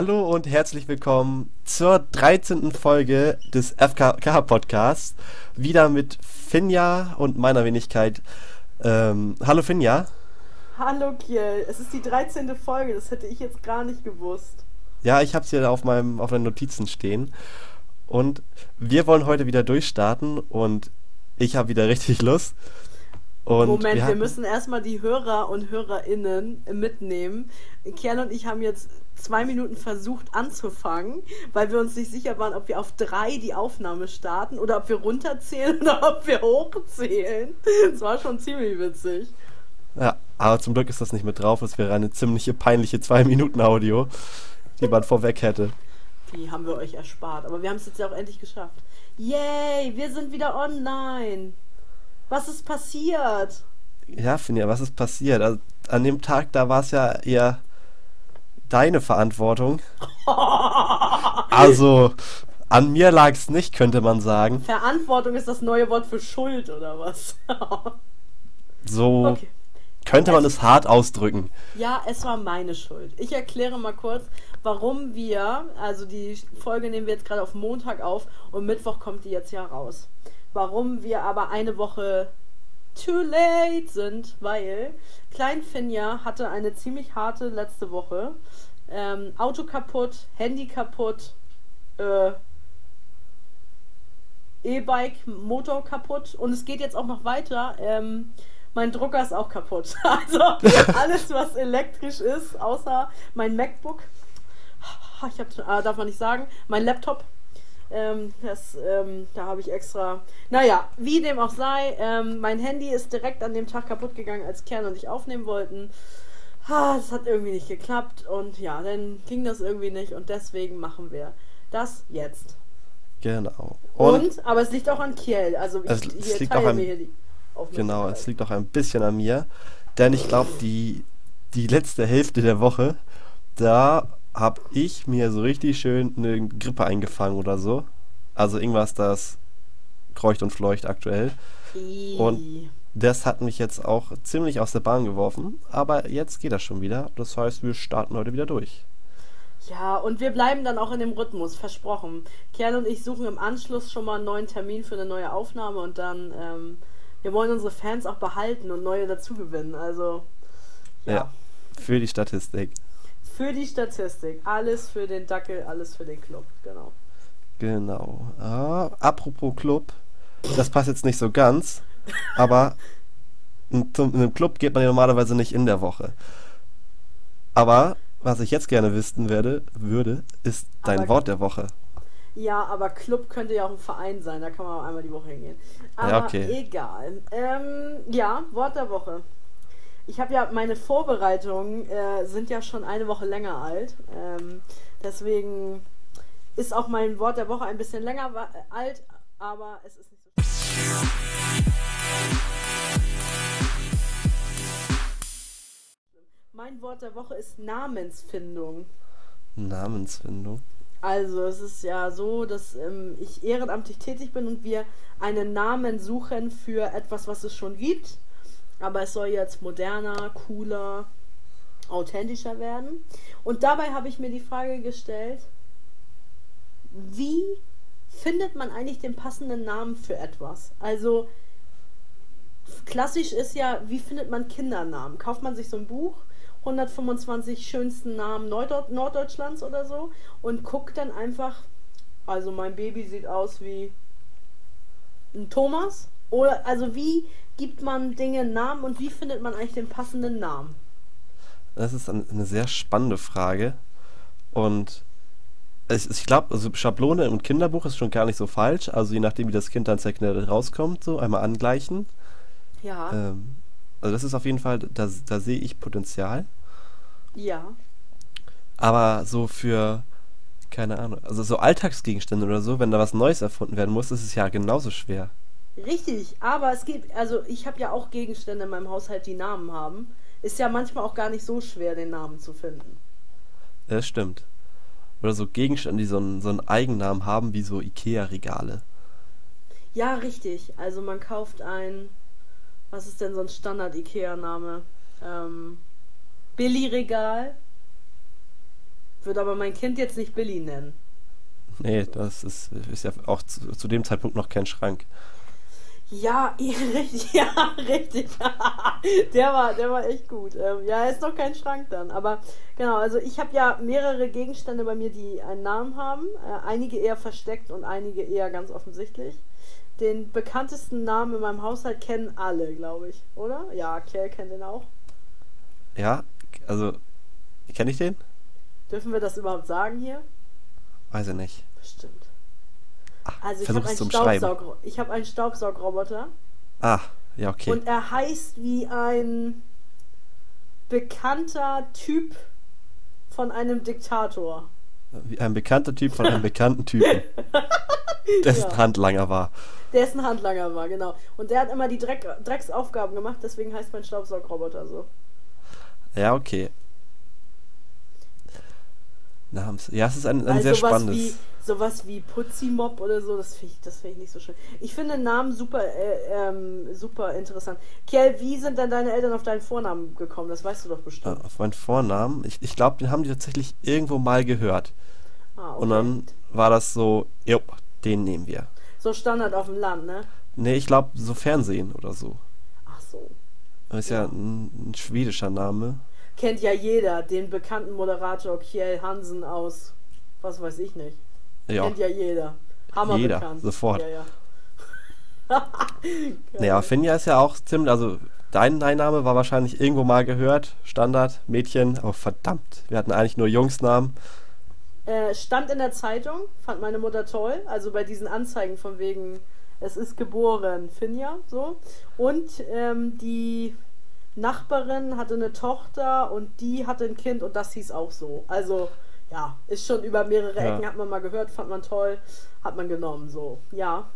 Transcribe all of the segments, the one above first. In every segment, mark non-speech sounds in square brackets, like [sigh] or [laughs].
Hallo und herzlich willkommen zur 13. Folge des FKK Podcasts. Wieder mit Finja und meiner Wenigkeit. Ähm, hallo Finja. Hallo Kiel, es ist die 13. Folge, das hätte ich jetzt gar nicht gewusst. Ja, ich habe es hier auf, meinem, auf meinen Notizen stehen. Und wir wollen heute wieder durchstarten und ich habe wieder richtig Lust. Und Moment, wir, wir müssen erstmal die Hörer und Hörerinnen mitnehmen. Kiel und ich haben jetzt zwei Minuten versucht anzufangen, weil wir uns nicht sicher waren, ob wir auf drei die Aufnahme starten oder ob wir runterzählen [laughs] oder ob wir hochzählen. Das war schon ziemlich witzig. Ja, aber zum Glück ist das nicht mit drauf. Es wäre eine ziemliche peinliche zwei Minuten Audio, die man vorweg hätte. Die haben wir euch erspart, aber wir haben es jetzt ja auch endlich geschafft. Yay, wir sind wieder online. Was ist passiert? Ja, Finja, was ist passiert? Also, an dem Tag, da war es ja eher deine Verantwortung. [laughs] also, an mir lag es nicht, könnte man sagen. Verantwortung ist das neue Wort für Schuld, oder was? [laughs] so okay. könnte man es, es hart ausdrücken. Ja, es war meine Schuld. Ich erkläre mal kurz, warum wir, also die Folge nehmen wir jetzt gerade auf Montag auf und Mittwoch kommt die jetzt ja raus. Warum wir aber eine Woche too late sind, weil Klein Finja hatte eine ziemlich harte letzte Woche. Ähm, Auto kaputt, Handy kaputt, äh, E-Bike, Motor kaputt und es geht jetzt auch noch weiter. Ähm, mein Drucker ist auch kaputt. [laughs] Also alles, was elektrisch ist, außer mein MacBook. Ich hab, äh, darf man nicht sagen. Mein Laptop ähm, das, ähm, da habe ich extra. Naja, wie dem auch sei, ähm, mein Handy ist direkt an dem Tag kaputt gegangen, als Kern und ich aufnehmen wollten. Ha, das hat irgendwie nicht geklappt und ja, dann ging das irgendwie nicht und deswegen machen wir das jetzt. Genau. Und, und aber es liegt auch an Kiel. Also ich, es, es liegt auch an, mir die Genau, es liegt auch ein bisschen an mir, denn ich glaube, die, die letzte Hälfte der Woche, da habe ich mir so richtig schön eine Grippe eingefangen oder so. Also irgendwas, das kreucht und fleucht aktuell. Und das hat mich jetzt auch ziemlich aus der Bahn geworfen. Aber jetzt geht das schon wieder. Das heißt, wir starten heute wieder durch. Ja, und wir bleiben dann auch in dem Rhythmus, versprochen. Kerl und ich suchen im Anschluss schon mal einen neuen Termin für eine neue Aufnahme und dann, ähm, wir wollen unsere Fans auch behalten und neue dazugewinnen. Also, ja. ja. Für die Statistik. Für die Statistik. Alles für den Dackel, alles für den Club. Genau. Genau. Ah, apropos Club. Das passt jetzt nicht so ganz. Aber in, in einem Club geht man ja normalerweise nicht in der Woche. Aber was ich jetzt gerne wissen werde, würde, ist dein aber, Wort der Woche. Ja, aber Club könnte ja auch ein Verein sein, da kann man auch einmal die Woche hingehen. Aber ja, okay. egal. Ähm, ja, Wort der Woche. Ich habe ja, meine Vorbereitungen äh, sind ja schon eine Woche länger alt. Ähm, deswegen ist auch mein Wort der Woche ein bisschen länger alt, aber es ist nicht so Mein Wort der Woche ist Namensfindung. Namensfindung? Also es ist ja so, dass ähm, ich ehrenamtlich tätig bin und wir einen Namen suchen für etwas, was es schon gibt aber es soll jetzt moderner, cooler, authentischer werden. Und dabei habe ich mir die Frage gestellt, wie findet man eigentlich den passenden Namen für etwas? Also klassisch ist ja, wie findet man Kindernamen? Kauft man sich so ein Buch, 125 schönsten Namen Norddeut Norddeutschlands oder so und guckt dann einfach, also mein Baby sieht aus wie ein Thomas. Oder also wie gibt man Dinge Namen und wie findet man eigentlich den passenden Namen? Das ist eine sehr spannende Frage. Und ich, ich glaube, also Schablone im Kinderbuch ist schon gar nicht so falsch. Also je nachdem, wie das Kind dann sehr rauskommt, so einmal angleichen. Ja. Ähm, also das ist auf jeden Fall, da, da sehe ich Potenzial. Ja. Aber so für, keine Ahnung, also so Alltagsgegenstände oder so, wenn da was Neues erfunden werden muss, ist es ja genauso schwer. Richtig, aber es gibt, also ich habe ja auch Gegenstände in meinem Haushalt, die Namen haben. Ist ja manchmal auch gar nicht so schwer, den Namen zu finden. Das stimmt. Oder so Gegenstände, die so einen, so einen Eigennamen haben, wie so Ikea-Regale. Ja, richtig. Also man kauft ein, was ist denn so ein Standard-Ikea-Name? Ähm, Billy-Regal. Würde aber mein Kind jetzt nicht Billy nennen. Nee, das ist, ist ja auch zu, zu dem Zeitpunkt noch kein Schrank. [laughs] Ja, richtig, ja, richtig. [laughs] der war, der war echt gut. Ähm, ja, er ist noch kein Schrank dann. Aber genau, also ich habe ja mehrere Gegenstände bei mir, die einen Namen haben. Äh, einige eher versteckt und einige eher ganz offensichtlich. Den bekanntesten Namen in meinem Haushalt kennen alle, glaube ich, oder? Ja, Kerl kennt den auch. Ja, also kenne ich den? Dürfen wir das überhaupt sagen hier? Weiß ich nicht. Bestimmt. Also ich habe einen. Staubsaug ich hab einen Staubsaugroboter Ah, ja, okay. und er heißt wie ein bekannter Typ von einem Diktator. Wie ein bekannter Typ von einem bekannten Typen, [laughs] dessen Ja. Handlanger war. Der ist ein Handlanger war, genau. Und der hat immer die Dreck, Drecksaufgaben gemacht, deswegen heißt mein Staubsaugroboter so. Ja, okay. Namens. Ja, es ist ein, ein Weil sehr spannendes. Sowas wie Putzimob oder so, das finde ich, das find ich nicht so schön. Ich finde Namen super, äh, ähm, super interessant. Kiel, wie sind denn deine Eltern auf deinen Vornamen gekommen? Das weißt du doch Äh, bestimmt. auf meinen Vornamen. Ich, ich glaube, den haben die tatsächlich irgendwo mal gehört. Ah, okay. Und dann war das so, jo, den nehmen wir. So Standard auf dem Land, ne? Nee, ich glaube, so Fernsehen oder so. Ach so. Das ist ja, ein, ein schwedischer Name. Kennt ja jeder den bekannten Moderator Kjell Hansen aus, was weiß ich nicht. Ja. Kennt ja jeder. Hammer Jeder, bekannt. sofort. Ja, ja. [laughs] Naja, Finja ist ja auch ziemlich, also dein, Name war wahrscheinlich irgendwo mal gehört. Standard, Mädchen, aber verdammt, wir hatten eigentlich nur Jungsnamen. Äh, stand in der Zeitung, fand meine Mutter toll. Also bei diesen Anzeigen von wegen, es ist geboren, Finja, so. Und ähm, die Nachbarin hatte eine Tochter und die hatte ein Kind und das hieß auch so. Also, ja, ist schon über mehrere Ja. Ecken, hat man mal gehört, fand man toll, hat man genommen, so. Ja.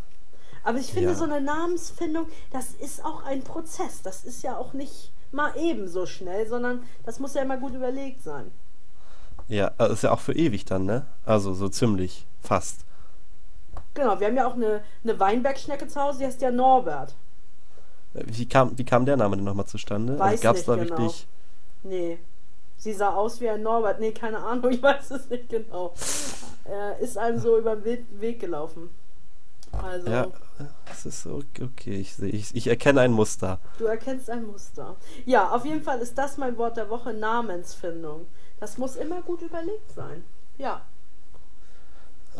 Aber ich finde, Ja. so eine Namensfindung, das ist auch ein Prozess. Das ist ja auch nicht mal eben so schnell, sondern das muss ja immer gut überlegt sein. Ja, das ist ja auch für ewig dann, ne? Also so ziemlich, fast. Genau, wir haben ja auch eine, eine Weinbergschnecke zu Hause, die heißt ja Norbert. Wie kam, wie kam der Name denn nochmal zustande? Weiß Gab's nicht da genau. wirklich. Nee. Sie sah aus wie ein Norbert. Nee, keine Ahnung, [laughs] ich weiß es nicht genau. Äh, ist einem so über den Weg, gelaufen. Also, Ja, das ist so, okay, ich ich, ich erkenne ein Muster. du erkennst ein Muster. Ja, auf jeden Fall ist das mein Wort der Woche, Namensfindung. Das muss immer gut überlegt sein. Ja.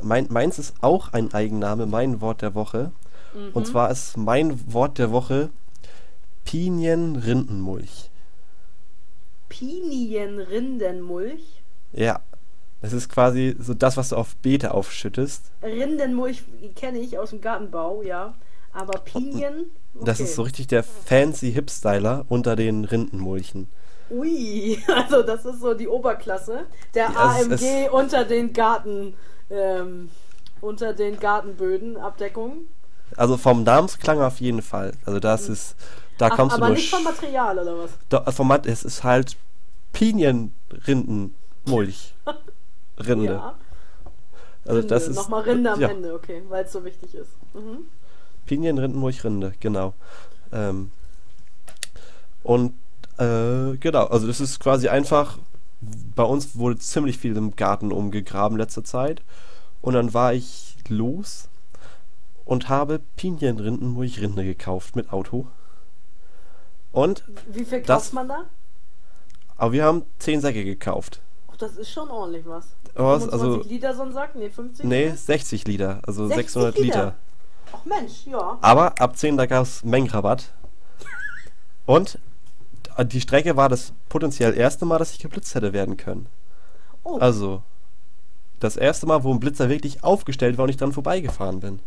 Mein, meins ist auch ein Eigenname, mein Wort der Woche. Mhm. Und zwar ist mein Wort der Woche Pinienrindenmulch. Pinienrindenmulch. Ja, das ist quasi so das, was du auf Beete aufschüttest. Rindenmulch kenne ich aus dem Gartenbau, ja. Aber Pinien. Okay. Das ist so richtig der fancy Hip-Styler unter den Rindenmulchen. Ui, [laughs] also das ist so die Oberklasse. Der Ja, es- AMG unter den Garten, ähm, unter den Gartenböden, Abdeckung. Also vom Namensklang auf jeden Fall. Also das ist, da Ach, kommst aber du nicht durch. vom Material oder was? Do- Format, es ist halt Pinienrindenmulch. [laughs] Rinde. Ja. Also Rinde. das ist Nochmal Rinde am ja, Ende, okay, weil es so wichtig ist. Mhm. Pinienrindenmulch Rinde, genau. Ähm, und äh, genau, also das ist quasi einfach. Bei uns wurde ziemlich viel im Garten umgegraben letzte Zeit. Und dann war ich los und habe Pinienrindenmulch Rinde gekauft mit Auto. Und, Wie viel Das- kauft man da? aber wir haben 10 Säcke gekauft. Oh, das ist schon ordentlich was. 25 also, Liter so ein Sack? Nee, 50 nee, Liter? 60 Liter, also 60 600 Liter? Liter. Ach Mensch, ja. Aber ab 10 da gab es Mengenrabatt. Und die Strecke war das potenziell erste Mal, dass ich geblitzt hätte werden können. Oh, Also, das erste Mal, wo ein Blitzer wirklich aufgestellt war und ich dran vorbeigefahren bin.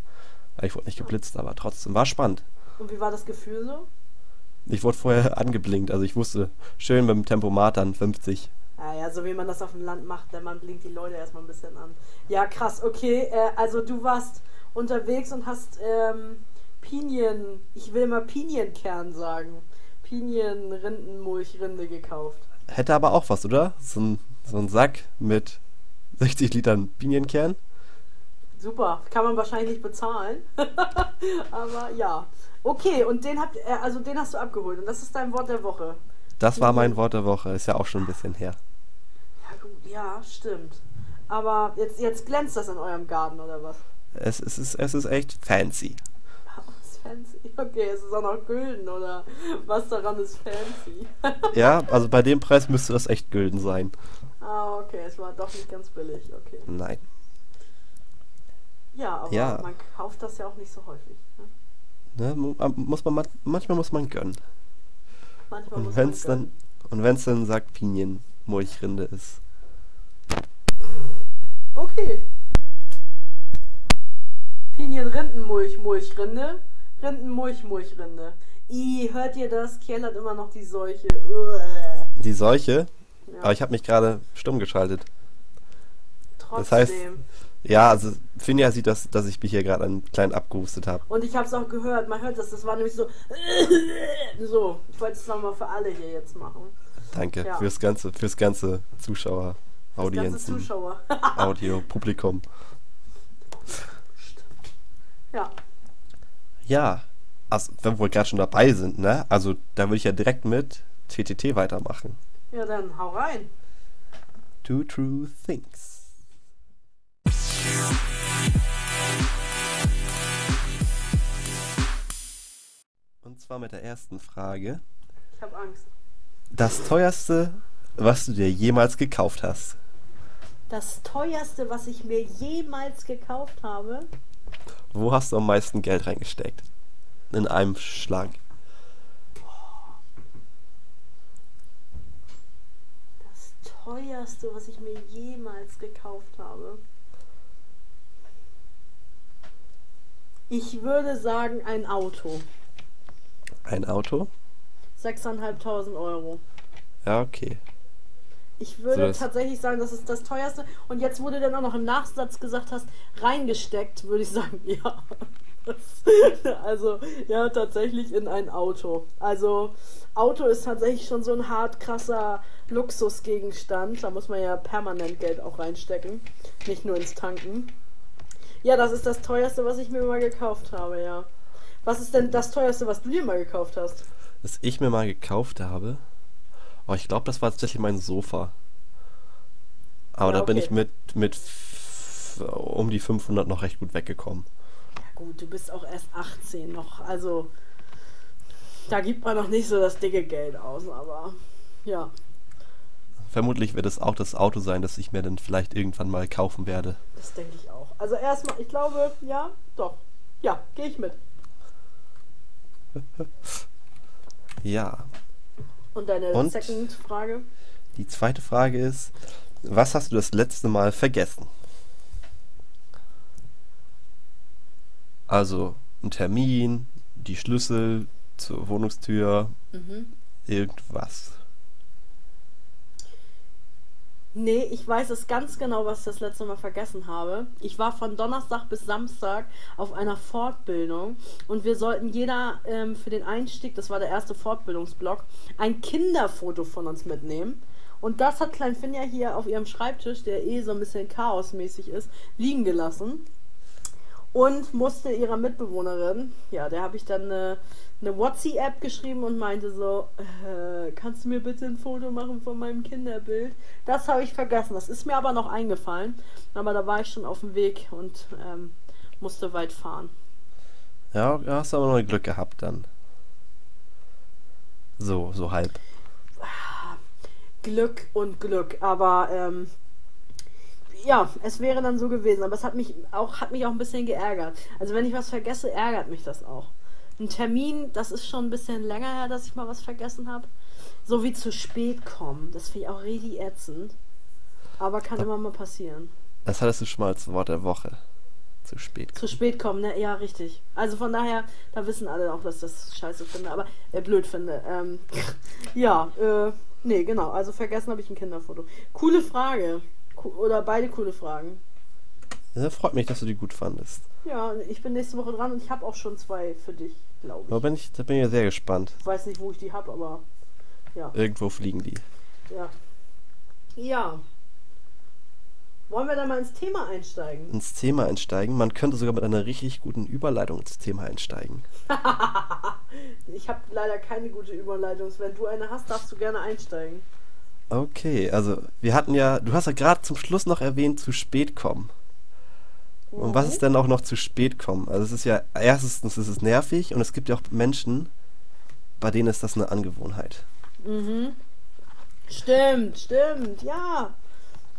Ich wurde nicht geblitzt, aber trotzdem war spannend. und wie war das Gefühl so? Ich wurde vorher [laughs] angeblinkt, also ich wusste, schön mit dem Tempomat dann 50. Ja, ja, so wie man das auf dem Land macht, denn man blinkt die Leute erstmal ein bisschen an. Ja, krass, okay. Äh, also du warst unterwegs und hast ähm, Pinien, ich will mal Pinienkern sagen. Pinien-Rindenmulch-Rinde gekauft. Hätte aber auch was, oder? So ein, so ein Sack mit 60 Litern Pinienkern. Super, kann man wahrscheinlich nicht bezahlen. [laughs] Aber ja. Okay, und den habt äh, also den hast du abgeholt und das ist dein Wort der Woche. Das war mein Wort der Woche, ist ja auch schon ein bisschen her. Ja gut. Ja, stimmt. Aber jetzt, jetzt glänzt das in eurem Garten, oder was? Es, es, ist, es ist echt fancy. [laughs] Was ist fancy? Okay, es ist auch noch gülden, oder was daran ist fancy? [laughs] ja, also bei dem Preis müsste das echt gülden sein. Ah, okay, es war doch nicht ganz billig, okay. Nein. Ja, aber Ja. man kauft das ja auch nicht so häufig. Ne? Ne, mu- muss man, man- manchmal muss man gönnen. Manchmal Und wenn es dann, und wenn's dann sagt Pinienmulchrinde ist. Okay. Pinien Rindenmulch, Mulchrinde. Rindenmulch, Mulchrinde. I, hört ihr das? Kiel hat immer noch die Seuche. Uah. Die Seuche, Ja, aber ich habe mich gerade stumm geschaltet. trotzdem. das heißt- Ja, also Finja sieht, dass, dass ich mich hier gerade einen kleinen abgehustet habe. Und ich habe es auch gehört, man hört das, das war nämlich so. [laughs] So, ich wollte es nochmal für alle hier jetzt machen. Danke Ja. fürs ganze, fürs ganze Zuschauer, Das Audienzen, Zuschauer. [laughs] Audio, Publikum. ja. Ja, also, wenn wir gerade schon dabei sind, ne? Also da würde ich ja direkt mit TTT weitermachen. Ja, dann hau rein. Two True Things. Und zwar mit der ersten Frage. Ich habe Angst. Das teuerste, was du dir jemals gekauft hast. Das teuerste, was ich mir jemals gekauft habe. Wo hast du am meisten Geld reingesteckt? In einem Schlag. Das teuerste, was ich mir jemals gekauft habe. Ich würde sagen, ein Auto. Ein Auto? 6.500 Euro. Ja, okay. Ich würde So, tatsächlich sagen, das ist das teuerste. Und jetzt, wo du dann auch noch im Nachsatz gesagt hast, reingesteckt, würde ich sagen, [laughs] ja. Also, ja, tatsächlich in ein Auto. Also, Auto ist tatsächlich schon so ein hart krasser Luxusgegenstand. Da muss man ja permanent Geld auch reinstecken. Nicht nur ins Tanken. Ja, das ist das teuerste, was ich mir mal gekauft habe, ja. Was ist denn das teuerste, was du dir mal gekauft hast? Was ich mir mal gekauft habe. Oh, ich glaube, das war tatsächlich mein Sofa. Aber Ja, da bin okay. ich mit, mit um die 500 noch recht gut weggekommen. Ja gut, du bist auch erst 18 noch, also da gibt man noch nicht so das dicke Geld aus, aber ja. Vermutlich wird es auch das Auto sein, das ich mir dann vielleicht irgendwann mal kaufen werde. Das denke ich auch. Also erstmal, ich glaube, ja, doch. Ja, gehe ich mit. [laughs] Ja. Und deine Und? Second-Frage? Die zweite Frage ist, was hast du das letzte Mal vergessen? Also ein Termin, die Schlüssel zur Wohnungstür, Mhm. irgendwas. Nee, ich weiß es ganz genau, was ich das letzte Mal vergessen habe. Ich war von Donnerstag bis Samstag auf einer Fortbildung und wir sollten jeder ähm, für den Einstieg, das war der erste Fortbildungsblock, ein Kinderfoto von uns mitnehmen. Und das hat Klein Finja hier auf ihrem Schreibtisch, der eh so ein bisschen chaosmäßig ist, liegen gelassen. Und musste ihrer Mitbewohnerin, ja, der habe ich dann eine, eine WhatsApp geschrieben und meinte so, äh, kannst du mir bitte ein Foto machen von meinem Kinderbild? Das habe ich vergessen. Das ist mir aber noch eingefallen. Aber da war ich schon auf dem Weg und ähm, musste weit fahren. Ja, hast aber noch Glück gehabt dann. So, so halb. Glück und Glück. Aber ähm, ja, es wäre dann so gewesen. Aber es hat mich auch, hat mich auch ein bisschen geärgert. Also wenn ich was vergesse, ärgert mich das auch. Ein Termin, das ist schon ein bisschen länger her, dass ich mal was vergessen habe. So wie zu spät kommen. Das finde ich auch richtig ätzend. Aber kann immer mal passieren. Das hattest du schon mal als Wort der Woche. Zu spät. Zu spät kommen, ne? Ja, richtig. Also von daher, da wissen alle auch, dass ich das scheiße finde, aber äh, blöd finde. Ähm, [laughs] ja, äh, nee, genau. Also vergessen habe ich ein Kinderfoto. Coole Frage. Co oder beide coole Fragen. Ja, freut mich, dass du die gut fandest. Ja, ich bin nächste Woche dran und ich habe auch schon zwei für dich, glaube Da ich. bin ich, da bin ich sehr gespannt. Ich weiß nicht, wo ich die habe, aber ja, Irgendwo fliegen die. ja. Ja. Wollen wir dann mal ins Thema einsteigen? Ins Thema einsteigen. Man könnte sogar mit einer richtig guten Überleitung ins Thema einsteigen. [laughs] Ich habe leider keine gute Überleitung. Wenn du eine hast, darfst du gerne einsteigen. Okay, also wir hatten ja, du hast ja gerade zum Schluss noch erwähnt, zu spät kommen. Und was ist denn auch noch zu spät kommen? Also es ist ja, erstens ist es nervig und es gibt ja auch Menschen, bei denen ist das eine Angewohnheit. Mhm. Stimmt, stimmt, ja.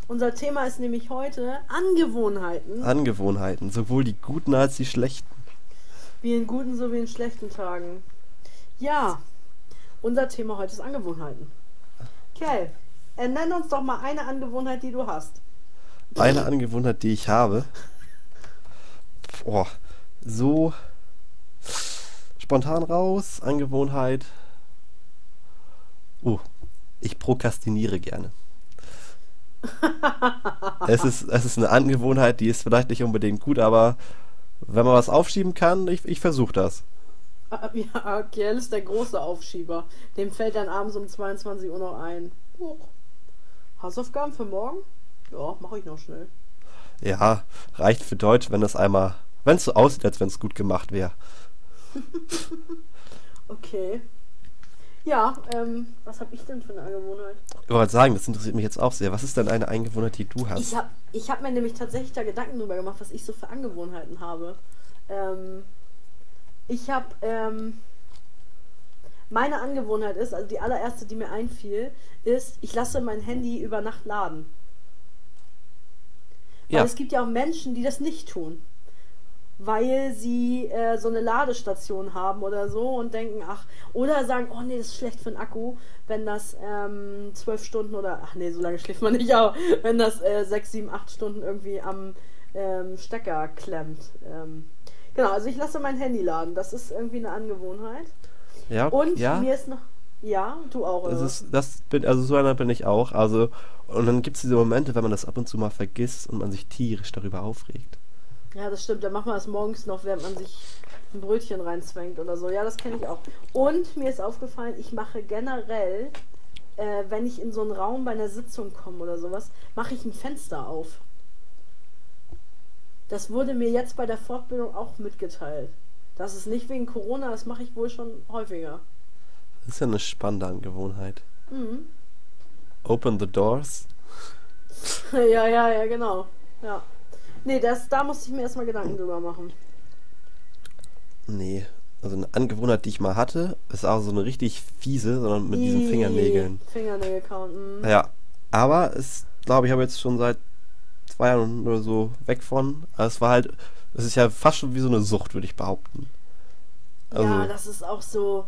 Unser Thema ist nämlich heute Angewohnheiten. Angewohnheiten, sowohl die guten als die schlechten. Wie in guten sowie in schlechten Tagen. Ja, unser Thema heute ist Angewohnheiten. Okay, nenn uns doch mal eine Angewohnheit, die du hast. Eine Angewohnheit, die ich habe. Boah, so spontan raus, Angewohnheit. Oh, ich prokrastiniere gerne. [laughs] es, ist, es ist eine Angewohnheit, die ist vielleicht nicht unbedingt gut, aber wenn man was aufschieben kann, ich, ich versuche das. Ja, Kiel ist der große Aufschieber. Dem fällt dann abends um 22 Uhr noch ein. Oh. Hausaufgaben für morgen? Ja, mache ich noch schnell. Ja, reicht für Deutsch, wenn es einmal, wenn es so aussieht, als wenn es gut gemacht wäre. [laughs] okay. Ja, ähm, was habe ich denn für eine Angewohnheit? Ich wollte sagen, das interessiert mich jetzt auch sehr. Was ist denn eine Angewohnheit, die du hast? Ich habe ich hab mir nämlich tatsächlich da Gedanken drüber gemacht, was ich so für Angewohnheiten habe. Ähm, ich habe, ähm, meine Angewohnheit ist, also die allererste, die mir einfiel, ist, ich lasse mein Handy über Nacht laden. Ja. Weil es gibt ja auch Menschen, die das nicht tun weil sie äh, so eine Ladestation haben oder so und denken, ach, oder sagen, oh nee, das ist schlecht für den Akku, wenn das ähm, zwölf Stunden oder, ach nee, so lange schläft man nicht, aber wenn das äh, sechs, sieben, acht Stunden irgendwie am ähm, Stecker klemmt. Ähm, genau, also ich lasse mein Handy laden, das ist irgendwie eine Angewohnheit. Ja, und ja. mir ist noch, ja, du auch? Das ist, das bin, also so einer bin ich auch, also, und dann gibt es diese Momente, wenn man das ab und zu mal vergisst und man sich tierisch darüber aufregt. Ja, das stimmt. Dann macht man das morgens noch, während man sich ein Brötchen reinzwängt oder so. Ja, das kenne ich auch. Und mir ist aufgefallen, ich mache generell, äh, wenn ich in so einen Raum bei einer Sitzung komme oder sowas, mache ich ein Fenster auf. Das wurde mir jetzt bei der Fortbildung auch mitgeteilt. Das ist nicht wegen Corona, das mache ich wohl schon häufiger. Das ist ja eine spannende Angewohnheit. Mhm. Open the doors. [laughs] ja, ja, ja, genau. Ja. Nee, das, da musste ich mir erstmal Gedanken drüber machen. Nee, also eine Angewohnheit, die ich mal hatte, ist auch so eine richtig fiese, sondern mit diesen Fingernägeln. Fingernägel counten. Ja, aber es, glaube ich, habe jetzt schon seit zwei Jahren oder so weg von. Also es war halt, es ist ja fast schon wie so eine Sucht, würde ich behaupten. Also, ja, das ist auch so,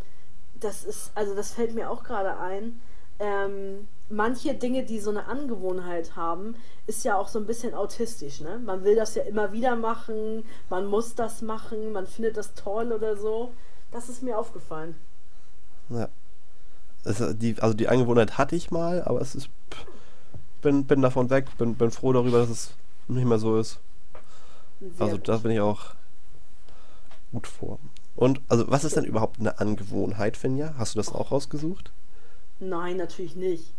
das ist, also das fällt mir auch gerade ein. Ähm, manche Dinge, die so eine Angewohnheit haben, ist ja auch so ein bisschen autistisch, ne? Man will das ja immer wieder machen, man muss das machen, man findet das toll oder so. Das ist mir aufgefallen. Ja. Also die, also die Angewohnheit hatte ich mal, aber es ist. Bin, bin davon weg, bin, bin froh darüber, dass es nicht mehr so ist. Sehr also da bin ich auch gut vor. Und also was ist denn überhaupt eine Angewohnheit, Finja? Hast du das auch rausgesucht? Nein, natürlich nicht.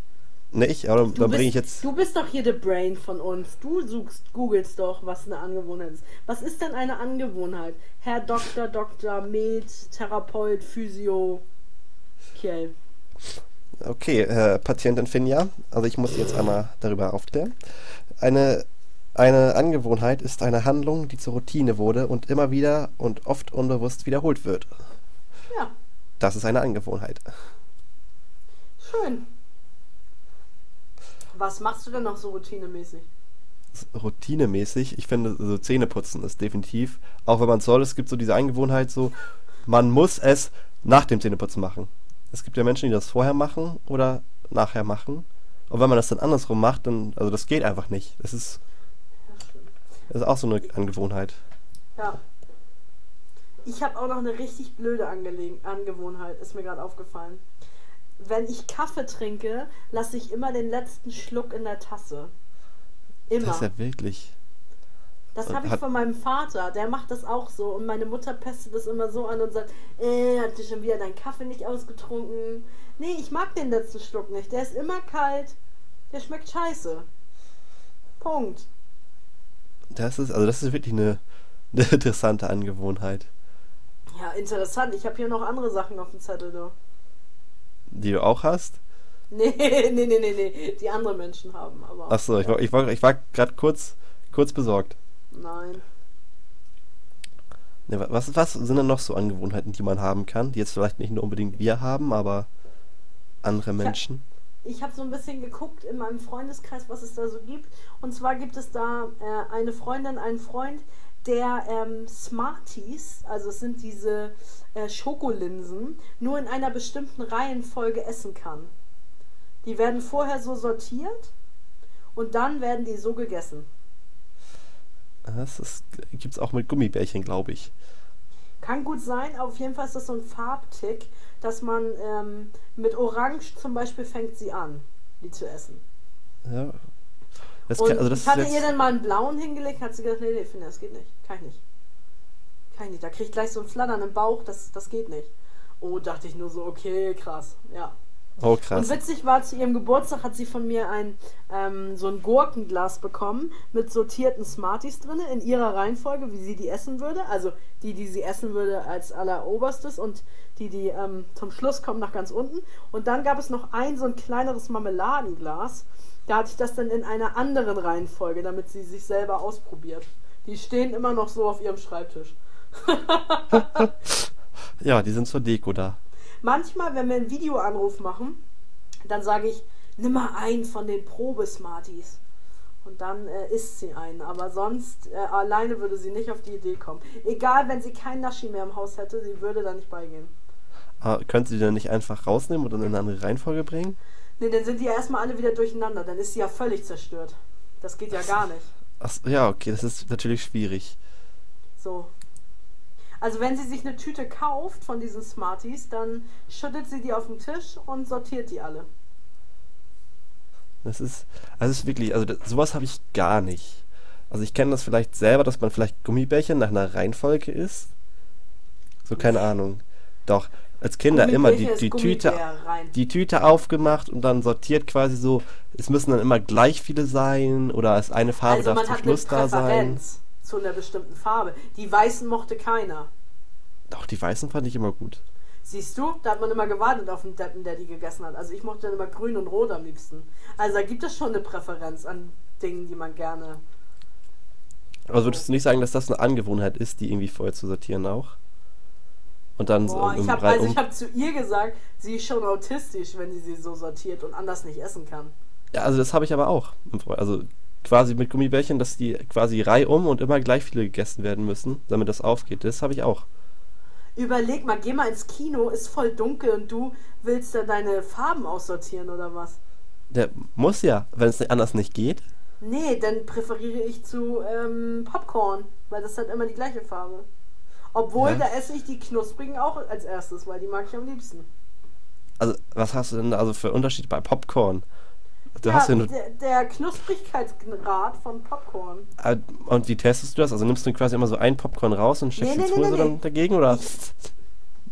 Nicht, aber dann bringe ich jetzt. Du bist doch hier der Brain von uns. Du suchst, googelst doch, was eine Angewohnheit ist. Was ist denn eine Angewohnheit? Herr Doktor, Doktor, Med, Therapeut, Physio, Kiel. Okay, äh, Patientin Finja, also ich muss jetzt einmal darüber aufklären. Eine, eine Angewohnheit ist eine Handlung, die zur Routine wurde und immer wieder und oft unbewusst wiederholt wird. Ja. Das ist eine Angewohnheit. Schön. Was machst du denn noch so routinemäßig? Routinemäßig, ich finde, so Zähneputzen ist definitiv, auch wenn man soll, es gibt so diese Angewohnheit, so, man muss es nach dem Zähneputzen machen. Es gibt ja Menschen, die das vorher machen oder nachher machen. Und wenn man das dann andersrum macht, dann, also das geht einfach nicht. Das ist, das ist auch so eine Angewohnheit. Ja. Ich habe auch noch eine richtig blöde Ange Angewohnheit, ist mir gerade aufgefallen wenn ich Kaffee trinke, lasse ich immer den letzten Schluck in der Tasse. Immer. Das ist ja wirklich. Das habe ich von meinem Vater, der macht das auch so. Und meine Mutter pestet das immer so an und sagt, äh, hat dir schon wieder deinen Kaffee nicht ausgetrunken? Nee, ich mag den letzten Schluck nicht. Der ist immer kalt. Der schmeckt scheiße. Punkt. Das ist, also das ist wirklich eine, [laughs] eine interessante Angewohnheit. Ja, interessant. Ich habe hier noch andere Sachen auf dem Zettel, du die du auch hast? [laughs] Nee, nee, nee, nee, nee. Die andere Menschen haben, aber. Achso, ich war, ich war, ich war gerade kurz, kurz besorgt. Nein. Nee, was, was sind denn noch so Angewohnheiten, die man haben kann, die jetzt vielleicht nicht nur unbedingt wir haben, aber andere Menschen? Ich habe hab so ein bisschen geguckt in meinem Freundeskreis, was es da so gibt. Und zwar gibt es da äh, eine Freundin, einen Freund, der ähm, Smarties, also es sind diese äh, Schokolinsen, nur in einer bestimmten Reihenfolge essen kann. Die werden vorher so sortiert und dann werden die so gegessen. Das gibt es auch mit Gummibärchen, glaube ich. Kann gut sein, auf jeden Fall ist das so ein Farbtick, dass man ähm, mit Orange zum Beispiel fängt sie an, die zu essen. Ja. Das kann, also das ich hatte ihr dann mal einen blauen hingelegt, hat sie gesagt, nee, nee, finde, das geht nicht. Kann ich nicht. Kann ich nicht. Da kriege ich gleich so ein Flattern im Bauch, das, das geht nicht. Oh, dachte ich nur so, okay, krass, ja. Oh, krass. Und witzig war, zu ihrem Geburtstag hat sie von mir ein ähm, so ein Gurkenglas bekommen mit sortierten Smarties drin, in ihrer Reihenfolge, wie sie die essen würde. Also die, die sie essen würde als alleroberstes und die, die ähm, zum Schluss kommen nach ganz unten. Und dann gab es noch ein so ein kleineres Marmeladenglas. Da hatte ich das dann in einer anderen Reihenfolge, damit sie sich selber ausprobiert. Die stehen immer noch so auf ihrem Schreibtisch. [laughs] ja, die sind zur Deko da. Manchmal, wenn wir einen Videoanruf machen, dann sage ich, nimm mal einen von den Probe-Smarties. Und dann äh, isst sie einen. Aber sonst äh, alleine würde sie nicht auf die Idee kommen. Egal, wenn sie kein Naschi mehr im Haus hätte, sie würde da nicht beigehen. Aber könnte sie die dann nicht einfach rausnehmen und dann in eine andere Reihenfolge bringen? Nee, dann sind die ja erstmal alle wieder durcheinander. Dann ist sie ja völlig zerstört. Das geht ja gar nicht. Ach, ja, okay, das ist natürlich schwierig. So, also wenn sie sich eine Tüte kauft von diesen Smarties, dann schüttet sie die auf den Tisch und sortiert die alle. Das ist, also ist wirklich, also das, sowas habe ich gar nicht. Also ich kenne das vielleicht selber, dass man vielleicht Gummibärchen nach einer Reihenfolge isst. So keine Ahnung. Doch, als Kinder immer die, die Tüte, die Tüte aufgemacht und dann sortiert quasi so, es müssen dann immer gleich viele sein oder ist eine Farbe also darf zum Schluss da sein zu einer bestimmten Farbe. Die weißen mochte keiner. Doch, die weißen fand ich immer gut. Siehst du, da hat man immer gewartet auf den Deppen, der die gegessen hat. Also ich mochte dann immer grün und rot am liebsten. Also da gibt es schon eine Präferenz an Dingen, die man gerne. Also würdest du nicht sagen, dass das eine Angewohnheit ist, die irgendwie vorher zu sortieren auch? Und dann Boah, so ich habe also hab zu ihr gesagt, sie ist schon autistisch, wenn sie sie so sortiert und anders nicht essen kann. Ja, also das habe ich aber auch. Also quasi mit Gummibärchen, dass die quasi reihum und immer gleich viele gegessen werden müssen, damit das aufgeht. Das habe ich auch. Überleg mal, geh mal ins Kino, ist voll dunkel und du willst da deine Farben aussortieren oder was? Der muss ja, wenn es anders nicht geht. Nee, dann präferiere ich zu ähm, Popcorn, weil das hat immer die gleiche Farbe. Obwohl, ja. da esse ich die knusprigen auch als erstes, weil die mag ich am liebsten. Also, was hast du denn da also für Unterschied bei Popcorn? Du ja, hast ja nur der, der Knusprigkeitsgrad von Popcorn. Ah, und wie testest du das? Also nimmst du quasi immer so ein Popcorn raus und steckst nee, die nee, Zunge nee, dann dagegen oder?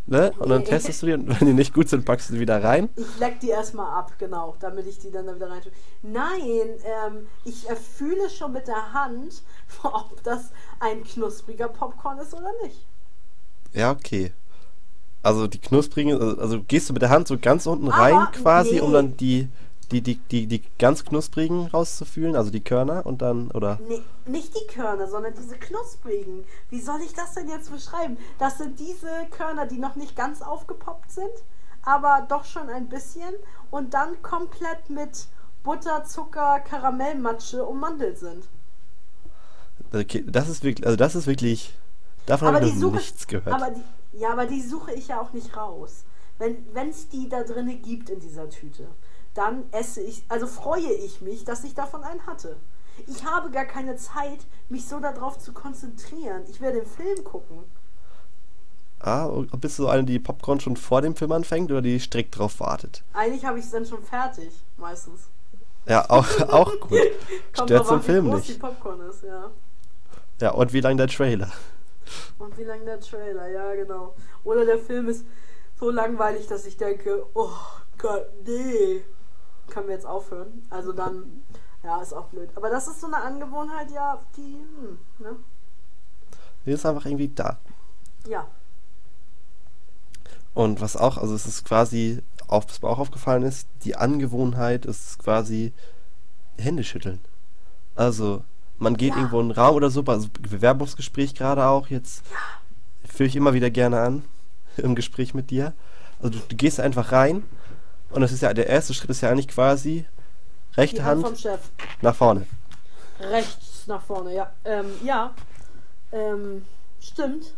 Ne? Und dann testest du die und wenn die nicht gut sind, packst du sie wieder rein. Ich leck die erstmal ab, genau, damit ich die dann da wieder rein tue. Nein, ähm, ich fühle schon mit der Hand, [laughs] ob das ein knuspriger Popcorn ist oder nicht. Ja, okay. Also die knusprigen, also, also gehst du mit der Hand so ganz unten Aber rein quasi, um dann die die, die, die, die ganz knusprigen rauszufühlen, also die Körner und dann, oder? Nee, nicht die Körner, sondern diese knusprigen. Wie soll ich das denn jetzt beschreiben? Das sind diese Körner, die noch nicht ganz aufgepoppt sind, aber doch schon ein bisschen und dann komplett mit Butter, Zucker, Karamellmatsche ummantelt sind. Okay, das ist wirklich, also das ist wirklich, davon habe ich noch nichts gehört. Aber die, ja, aber die suche ich ja auch nicht raus. Wenn es die da drinne gibt in dieser Tüte dann esse ich, also freue ich mich, dass ich davon einen hatte. Ich habe gar keine Zeit, mich so darauf zu konzentrieren. Ich werde den Film gucken. Ah, bist du so eine, die Popcorn schon vor dem Film anfängt oder die strikt drauf wartet? Eigentlich habe ich es dann schon fertig, meistens. Ja, auch, auch gut. [laughs] Stört zum Film nicht. Die Popcorn ist, ja. Ja, und wie lang der Trailer? Und wie lang der Trailer, ja, genau. Oder der Film ist so langweilig, dass ich denke, oh Gott, nee können wir jetzt aufhören. Also dann, ja, ist auch blöd. Aber das ist so eine Angewohnheit, ja, die, hm, ne? Die ist einfach irgendwie da. Ja. Und was auch, also es ist quasi auf, was mir auch aufgefallen ist, die Angewohnheit ist quasi Hände schütteln. Also, man geht ja. irgendwo in einen Raum oder so, also Bewerbungsgespräch gerade auch jetzt, ja. führe ich immer wieder gerne an [laughs] im Gespräch mit dir. Also du, du, gehst einfach rein und das ist ja, der erste Schritt ist ja eigentlich quasi rechte Hand, Hand nach vorne. Rechts nach vorne, ja. Ähm, ja, ähm, stimmt.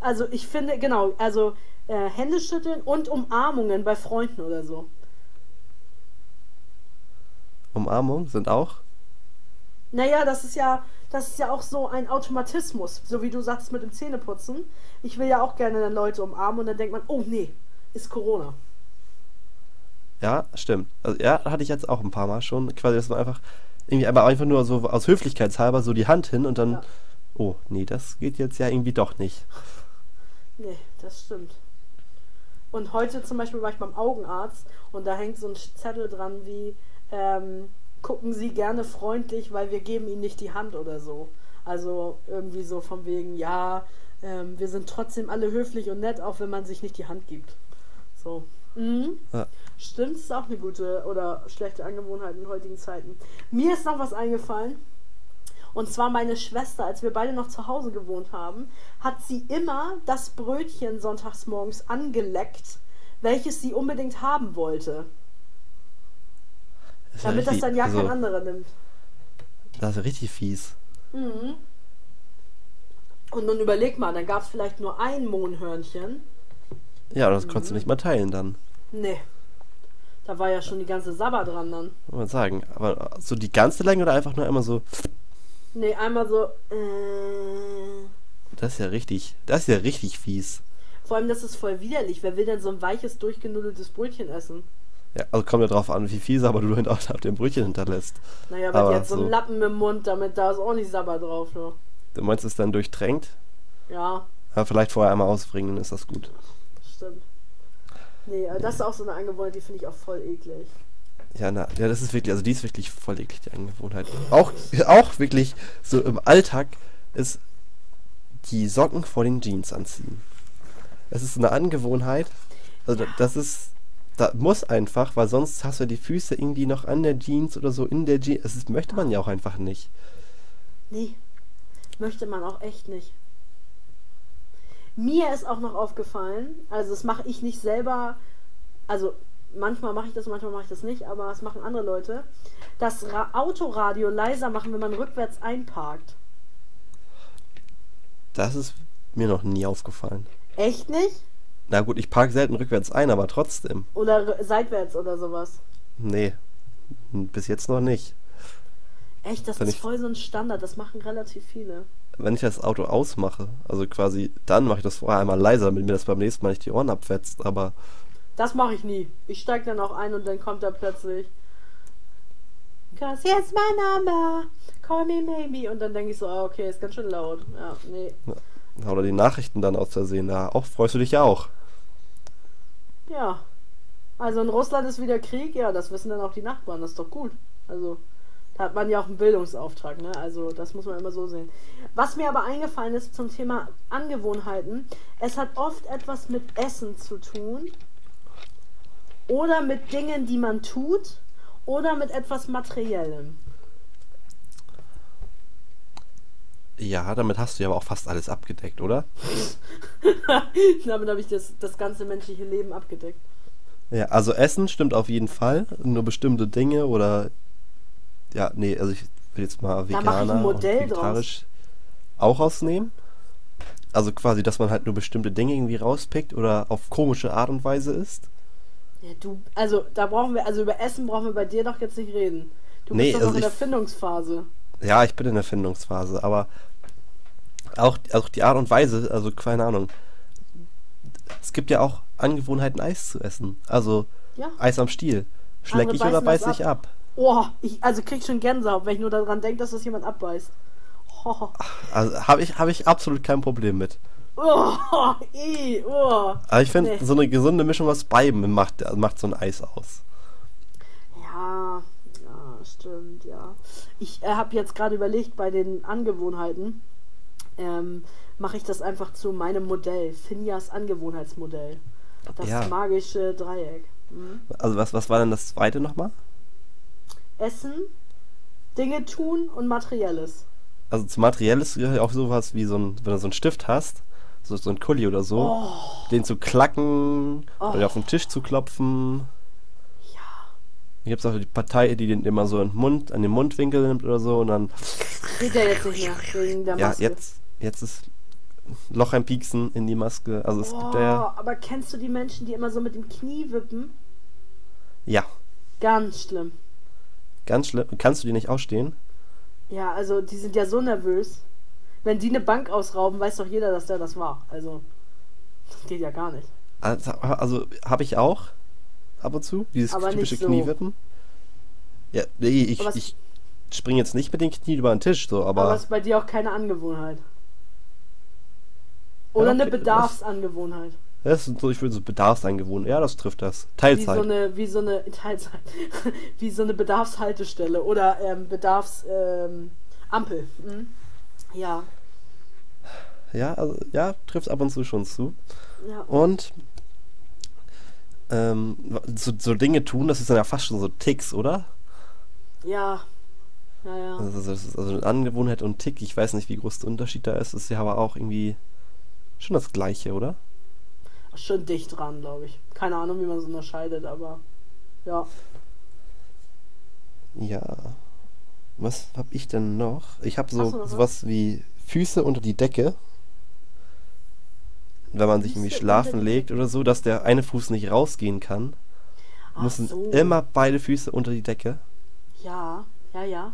Also ich finde, genau, also äh, Hände schütteln und Umarmungen bei Freunden oder so. Umarmungen sind auch? Naja, das ist ja, das ist ja auch so ein Automatismus, so wie du sagst mit dem Zähneputzen. Ich will ja auch gerne dann Leute umarmen und dann denkt man, oh nee, ist Corona. Ja, stimmt. Also, ja, hatte ich jetzt auch ein paar Mal schon. Quasi, dass man einfach irgendwie aber einfach nur so aus Höflichkeitshalber so die Hand hin und dann, ja. oh, nee, das geht jetzt ja irgendwie doch nicht. Nee, das stimmt. Und heute zum Beispiel war ich beim Augenarzt und da hängt so ein Zettel dran wie, ähm, gucken Sie gerne freundlich, weil wir geben Ihnen nicht die Hand oder so. Also irgendwie so von wegen, ja, ähm, wir sind trotzdem alle höflich und nett, auch wenn man sich nicht die Hand gibt. So. Mhm. Ja. Stimmt, ist auch eine gute oder schlechte Angewohnheit in heutigen Zeiten. Mir ist noch was eingefallen. Und zwar meine Schwester, als wir beide noch zu Hause gewohnt haben, hat sie immer das Brötchen sonntags morgens angeleckt, welches sie unbedingt haben wollte. Das damit richtig, das dann ja also, kein anderer nimmt. Das ist richtig fies. Mhm. Und nun überleg mal, dann gab es vielleicht nur ein Mohnhörnchen. Ja, das mhm. konntest du nicht mal teilen dann. Nee. Da war ja schon die ganze Sabber dran dann. Muss man sagen. Aber so die ganze Länge oder einfach nur einmal so. Nee, einmal so. Äh... Das ist ja richtig. Das ist ja richtig fies. Vor allem, das ist voll widerlich. Wer will denn so ein weiches, durchgenudeltes Brötchen essen? Ja, also kommt ja drauf an, wie viel Sabber du auf dem Brötchen hinterlässt. Naja, aber, aber die hat so einen Lappen im Mund, damit da ist auch nicht Sabber drauf. Ne? Du meinst, es dann durchtränkt? Ja. Ja, vielleicht vorher einmal ausbringen, dann ist das gut. Stimmt. Nee, das ist auch so eine Angewohnheit, die finde ich auch voll eklig. Ja, na, ja, das ist wirklich, also die ist wirklich voll eklig, die Angewohnheit. Auch, auch wirklich so im Alltag ist die Socken vor den Jeans anziehen. Es ist eine Angewohnheit, also ja. das ist, da muss einfach, weil sonst hast du die Füße irgendwie noch an der Jeans oder so in der Jeans. Das möchte man ja auch einfach nicht. Nee, möchte man auch echt nicht. Mir ist auch noch aufgefallen, also das mache ich nicht selber, also manchmal mache ich das, manchmal mache ich das nicht, aber das machen andere Leute, das Ra Autoradio leiser machen, wenn man rückwärts einparkt. Das ist mir noch nie aufgefallen. Echt nicht? Na gut, ich parke selten rückwärts ein, aber trotzdem. Oder seitwärts oder sowas. Nee, bis jetzt noch nicht. Echt, das wenn ist voll so ein Standard, das machen relativ viele. Wenn ich das Auto ausmache, also quasi, dann mache ich das vorher einmal leiser, damit mir das beim nächsten Mal nicht die Ohren abfetzt, aber. Das mache ich nie. Ich steige dann auch ein und dann kommt er plötzlich. Cause yes, my number. Call me maybe. Und dann denke ich so, ah, okay, ist ganz schön laut. Ja, nee. Oder die Nachrichten dann aus Versehen. Da auch freust du dich ja auch. Ja. Also in Russland ist wieder Krieg, ja, das wissen dann auch die Nachbarn, das ist doch gut. Also, da hat man ja auch einen Bildungsauftrag, ne? Also, das muss man immer so sehen. Was mir aber eingefallen ist zum Thema Angewohnheiten, es hat oft etwas mit Essen zu tun. Oder mit Dingen, die man tut. Oder mit etwas Materiellem. Ja, damit hast du ja aber auch fast alles abgedeckt, oder? [laughs] damit habe ich das, das ganze menschliche Leben abgedeckt. Ja, also Essen stimmt auf jeden Fall. Nur bestimmte Dinge oder. Ja, nee, also ich will jetzt mal Veganer und vegetarisch draus. auch ausnehmen. Also quasi, dass man halt nur bestimmte Dinge irgendwie rauspickt oder auf komische Art und Weise isst. Ja, du, also da brauchen wir, also über Essen brauchen wir bei dir doch jetzt nicht reden. Du bist nee, doch also noch in der Findungsphase. Ja, ich bin in der Findungsphase, aber auch, auch die Art und Weise, also keine Ahnung. Es gibt ja auch Angewohnheiten, Eis zu essen. Also ja. Eis am Stiel. Schleck ich oder beiß ich ab? ab? Oh, ich, also krieg schon Gänsehaut, wenn ich nur daran denke, dass das jemand abbeißt. Oh. Also habe ich, hab ich absolut kein Problem mit. Oh, ey, oh. Aber ich finde, nee. so eine gesunde Mischung aus beiden macht, macht so ein Eis aus. Ja, ja, stimmt, ja. Ich äh, habe jetzt gerade überlegt bei den Angewohnheiten ähm, mache ich das einfach zu meinem Modell, Finjas Angewohnheitsmodell. Das ja. magische Dreieck. Mhm. Also was, was war denn das zweite nochmal? Essen, Dinge tun und Materielles. Also zu Materielles gehört ja auch sowas wie so ein, wenn du so einen Stift hast, so, so ein Kuli oder so, Oh, den zu klacken Oh. oder auf den Tisch zu klopfen. ja. Hier gibt es auch die Partei, die den immer so in den Mund, an den Mundwinkel nimmt oder so und dann, Geht ja jetzt nicht mehr wegen der ja, Maske. jetzt, jetzt ist Loch einpieksen in die Maske. Also es oh, gibt ja, aber kennst du die Menschen, die immer so mit dem Knie wippen? ja, Ganz schlimm. Ganz schlimm. Kannst du die nicht ausstehen? Ja, also die sind ja so nervös. Wenn die eine Bank ausrauben, weiß doch jeder, dass der das war. Also, das geht ja gar nicht. Also, also habe ich auch ab und zu, dieses Aber typische so. Kniewippen. Ja, nee, ich, springe jetzt nicht mit den Knien über den Tisch, so, aber, Aber ist bei dir auch keine Angewohnheit. Oder Ja, eine okay, das- Bedarfsangewohnheit. Das ist so, ich würde so Bedarfseingewohnt. Ja, das trifft das. Wie Teilzeit. so eine, wie so eine [laughs] Teilzeit. wie so eine Bedarfshaltestelle oder ähm, Bedarfs ähm. Mhm. Ja. Ja, also, ja, trifft ab und zu schon zu. Ja. Und ähm, so, so Dinge tun, das ist dann ja fast schon so Ticks, oder? Ja. Ja, ja. Also, das ist also eine Angewohnheit und Tick. Ich weiß nicht, wie groß der Unterschied da ist. Ist ja aber auch irgendwie schon das Gleiche, oder? Schon dicht dran, glaube ich. Keine Ahnung, wie man es unterscheidet, aber ja. Ja. Was hab ich denn noch? Ich habe so was? sowas wie Füße unter die Decke. Wenn man sich irgendwie Füße schlafen legt oder so, dass der eine Fuß nicht rausgehen kann, Ach müssen so. immer beide Füße unter die Decke. Ja, ja, ja.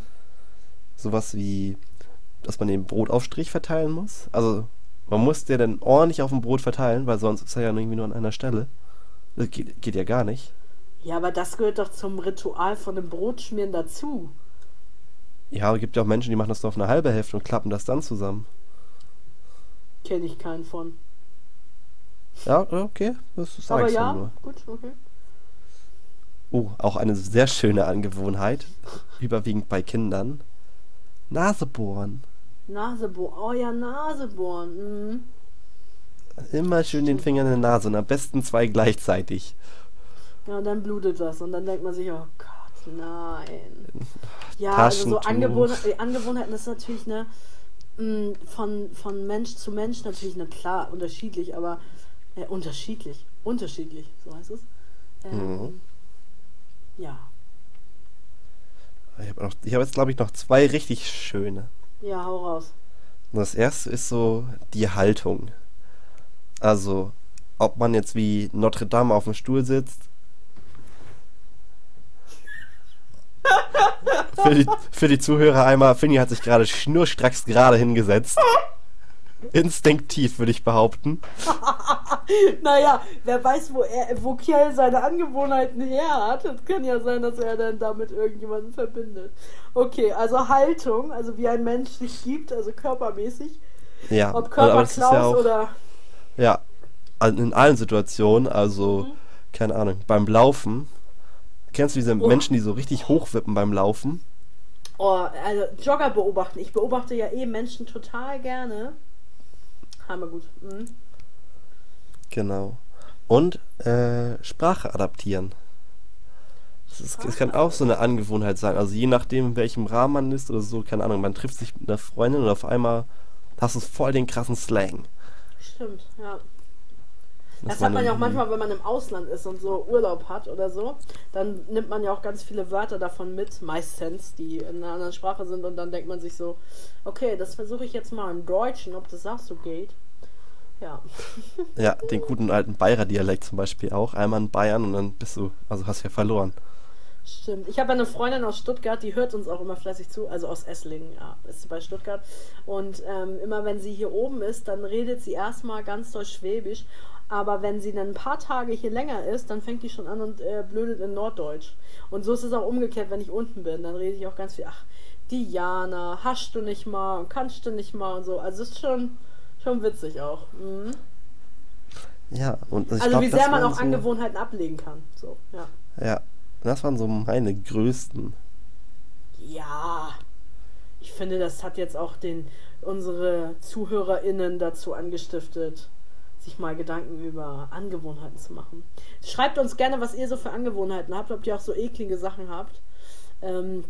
Sowas wie, dass man den Brotaufstrich verteilen muss. Also, man muss der dann ordentlich auf dem Brot verteilen, weil sonst ist er ja irgendwie nur an einer Stelle. Das geht, geht ja gar nicht. Ja, aber das gehört doch zum Ritual von dem Brotschmieren dazu. Ja, aber gibt ja auch Menschen, die machen das nur auf eine halbe Hälfte und klappen das dann zusammen. Kenne ich keinen von. Ja, okay, das sag aber ja, nur. gut, okay. Oh, auch eine sehr schöne Angewohnheit, überwiegend bei Kindern. Nase bohren. Nasebohren. Oh ja, Nasebohren. Mhm. Immer schön den Finger in die Nase und am besten zwei gleichzeitig. Ja, und dann blutet das. Und dann denkt man sich, oh Gott, nein. [laughs] Ja, also so. Angewohnheiten, äh, Angewohnheiten ist natürlich eine mh, von, von Mensch zu Mensch natürlich eine klar unterschiedlich, aber äh, unterschiedlich. Unterschiedlich, so heißt es. Ähm, Mhm. Ja. Ich habe hab jetzt, glaube ich, noch zwei richtig schöne. Ja, hau raus. Und das erste ist so die Haltung. Also, ob man jetzt wie Notre Dame auf dem Stuhl sitzt. [laughs] für, die, für die Zuhörer einmal, Finny hat sich gerade schnurstracks gerade hingesetzt. [laughs] Instinktiv, würde ich behaupten. [laughs] [laughs] Naja, wer weiß, wo er, wo Kiel seine Angewohnheiten her hat. Es kann ja sein, dass er dann damit irgendjemanden verbindet. Okay, also Haltung, also wie ein Mensch sich gibt, also körpermäßig. Ja, Ob Körperklaus ja auch, oder. ja, in allen Situationen, also, Mhm. keine Ahnung, beim Laufen. Kennst du diese Oh. Menschen, die so richtig hochwippen beim Laufen? Oh, also Jogger beobachten. Ich beobachte ja eh Menschen total gerne. Hammer gut. Mhm. Genau. Und äh, Sprache adaptieren. Das, ist, das kann auch so eine Angewohnheit sein. Also je nachdem, in welchem Rahmen man ist oder so, keine Ahnung, man trifft sich mit einer Freundin und auf einmal hast du voll den krassen Slang. Stimmt, ja. Dass Das hat man ja auch manchmal, wenn man im Ausland ist und so Urlaub hat oder so. Dann nimmt man ja auch ganz viele Wörter davon mit, meistens, die in einer anderen Sprache sind. Und dann denkt man sich so, okay, das versuche ich jetzt mal im Deutschen, ob das auch so geht. Ja. [laughs] Ja, den guten alten Bayer-Dialekt zum Beispiel auch. Einmal in Bayern und dann bist du, also hast ja verloren. Stimmt. Ich habe eine Freundin aus Stuttgart, die hört uns auch immer fleißig zu, also aus Esslingen, ja, ist sie bei Stuttgart. Und ähm, immer wenn sie hier oben ist, dann redet sie erstmal ganz doll Schwäbisch. Aber wenn sie dann ein paar Tage hier länger ist, dann fängt die schon an und äh, blödet in Norddeutsch. Und so ist es auch umgekehrt, wenn ich unten bin. Dann rede ich auch ganz viel, ach, Diana, hast du nicht mal und kannst du nicht mal und so. Also ist schon, schon witzig auch. Mhm. Ja, und ich Also glaub, wie das sehr man auch so, Angewohnheiten ablegen kann. So, ja. Ja, das waren so meine größten. Ja, ich finde, das hat jetzt auch den unsere ZuhörerInnen dazu angestiftet, sich mal Gedanken über Angewohnheiten zu machen. Schreibt uns gerne, was ihr so für Angewohnheiten habt, ob ihr auch so eklige Sachen habt. Ähm,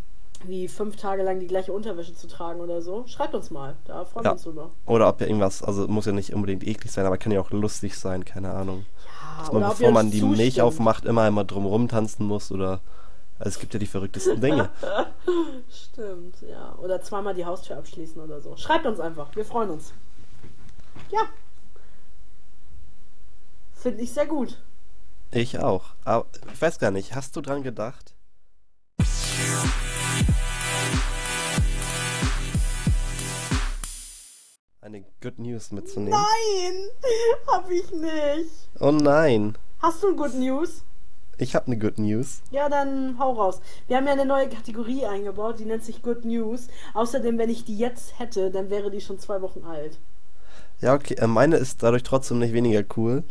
wie fünf Tage lang die gleiche Unterwäsche zu tragen oder so. Schreibt uns mal, da freuen ja. wir uns drüber. Oder ob ihr irgendwas, also muss ja nicht unbedingt eklig sein, aber kann ja auch lustig sein, keine Ahnung. Ja, Dass man, bevor man die zustimmt. Milch aufmacht, immer einmal drumherum tanzen muss oder. Also es gibt ja die verrücktesten Dinge. [laughs] Stimmt, ja. Oder zweimal die Haustür abschließen oder so. Schreibt uns einfach, wir freuen uns. Ja. Finde ich sehr gut. Ich auch. Aber ich weiß gar nicht, hast du dran gedacht? Eine Good News mitzunehmen? Nein, [laughs] hab ich nicht. Oh nein. Hast du ein Good News? Ich habe eine Good News. Ja, dann hau raus. Wir haben ja eine neue Kategorie eingebaut, die nennt sich Good News. Außerdem, wenn ich die jetzt hätte, dann wäre die schon zwei Wochen alt. Ja, okay. Äh, meine ist dadurch trotzdem nicht weniger cool.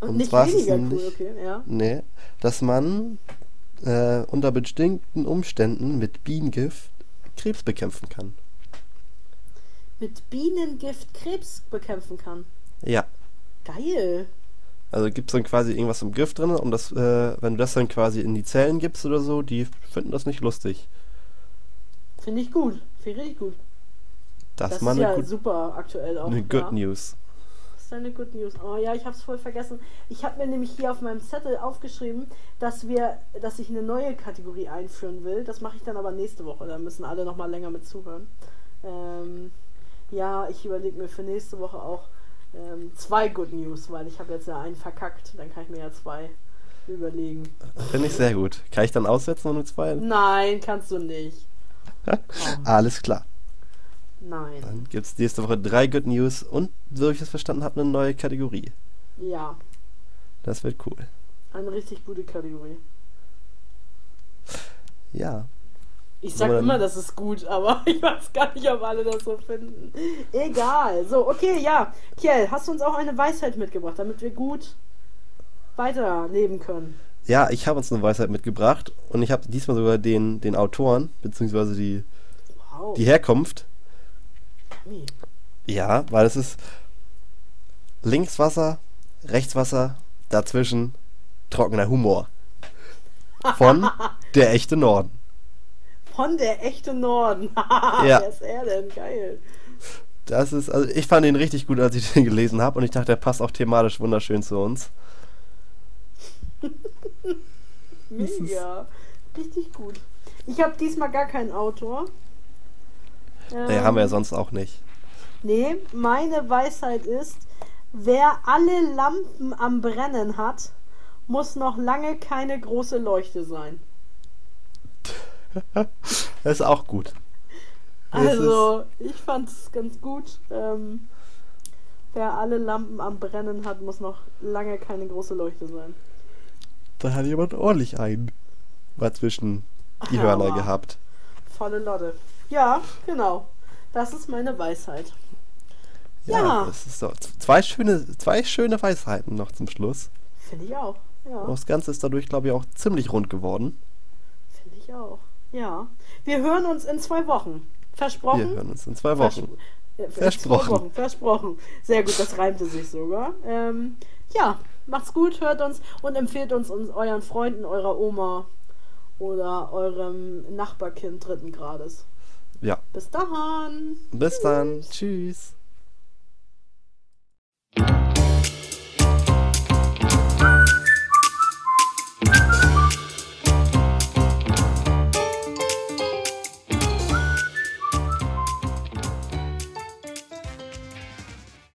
Und, Und nicht weniger cool, nämlich, okay, ja. Nee, dass man äh, unter bestimmten Umständen mit Bienengift Krebs bekämpfen kann mit Bienengift Krebs bekämpfen kann. Ja. Geil. Also gibt es dann quasi irgendwas im Gift drin und das, äh, wenn du das dann quasi in die Zellen gibst oder so, die finden das nicht lustig. Finde ich gut. Finde ich richtig gut. Das, das ist ja gut, super aktuell auch. Eine Good ja. News. Das ist eine Good News. Oh ja, ich habe es voll vergessen. Ich habe mir nämlich hier auf meinem Zettel aufgeschrieben, dass wir, dass ich eine neue Kategorie einführen will. Das mache ich dann aber nächste Woche. Da müssen alle noch mal länger mit zuhören. Ähm, ja, ich überlege mir für nächste Woche auch ähm, zwei Good News, weil ich habe jetzt ja einen verkackt. Dann kann ich mir ja zwei überlegen. Finde ich sehr gut. Kann ich dann aussetzen ohne zwei? Nein, kannst du nicht. Alles klar. Nein. Dann gibt es nächste Woche drei Good News und, so ich es verstanden habe, eine neue Kategorie. Ja. Das wird cool. Eine richtig gute Kategorie. Ja. Ich sag Oder immer, das ist gut, aber [laughs] ich weiß gar nicht, ob alle das so finden. Egal. So, okay, ja. Kiel, hast du uns auch eine Weisheit mitgebracht, damit wir gut weiterleben können? Ja, ich habe uns eine Weisheit mitgebracht und ich habe diesmal sogar den, den Autoren, beziehungsweise die, wow. die Herkunft. Wie? Ja, weil es ist Linkswasser, Rechtswasser, dazwischen trockener Humor. Von [laughs] der echte Norden von der echte Norden. [laughs] ja. Wer ist er denn? Geil. Das ist, also ich fand ihn richtig gut, als ich [laughs] den gelesen habe und ich dachte, der passt auch thematisch wunderschön zu uns. [laughs] Mega. Richtig gut. Ich habe diesmal gar keinen Autor. Nee, ähm, haben wir ja sonst auch nicht. Nee, meine Weisheit ist, wer alle Lampen am Brennen hat, muss noch lange keine große Leuchte sein. [laughs] das ist auch gut. Also, ich fand es ganz gut. Ähm, wer alle Lampen am Brennen hat, muss noch lange keine große Leuchte sein. Da hat jemand ordentlich einen mal zwischen die Hörner gehabt. Volle Lotte. Ja, genau. Das ist meine Weisheit. Ja, ja. das ist doch zwei schöne, zwei schöne Weisheiten noch zum Schluss. Finde ich auch. Ja. das Ganze ist dadurch, glaube ich, auch ziemlich rund geworden. Finde ich auch. Ja. Wir hören uns in zwei Wochen. Versprochen? Wir hören uns in zwei Wochen. Vers äh, Versprochen. Zwei Wochen. Versprochen. Sehr gut, das reimte sich sogar. Ähm, ja, macht's gut, hört uns und empfehlt uns, uns euren Freunden, eurer Oma oder eurem Nachbarkind dritten Grades. Ja. Bis dann. Bis Tschüss. dann. Tschüss.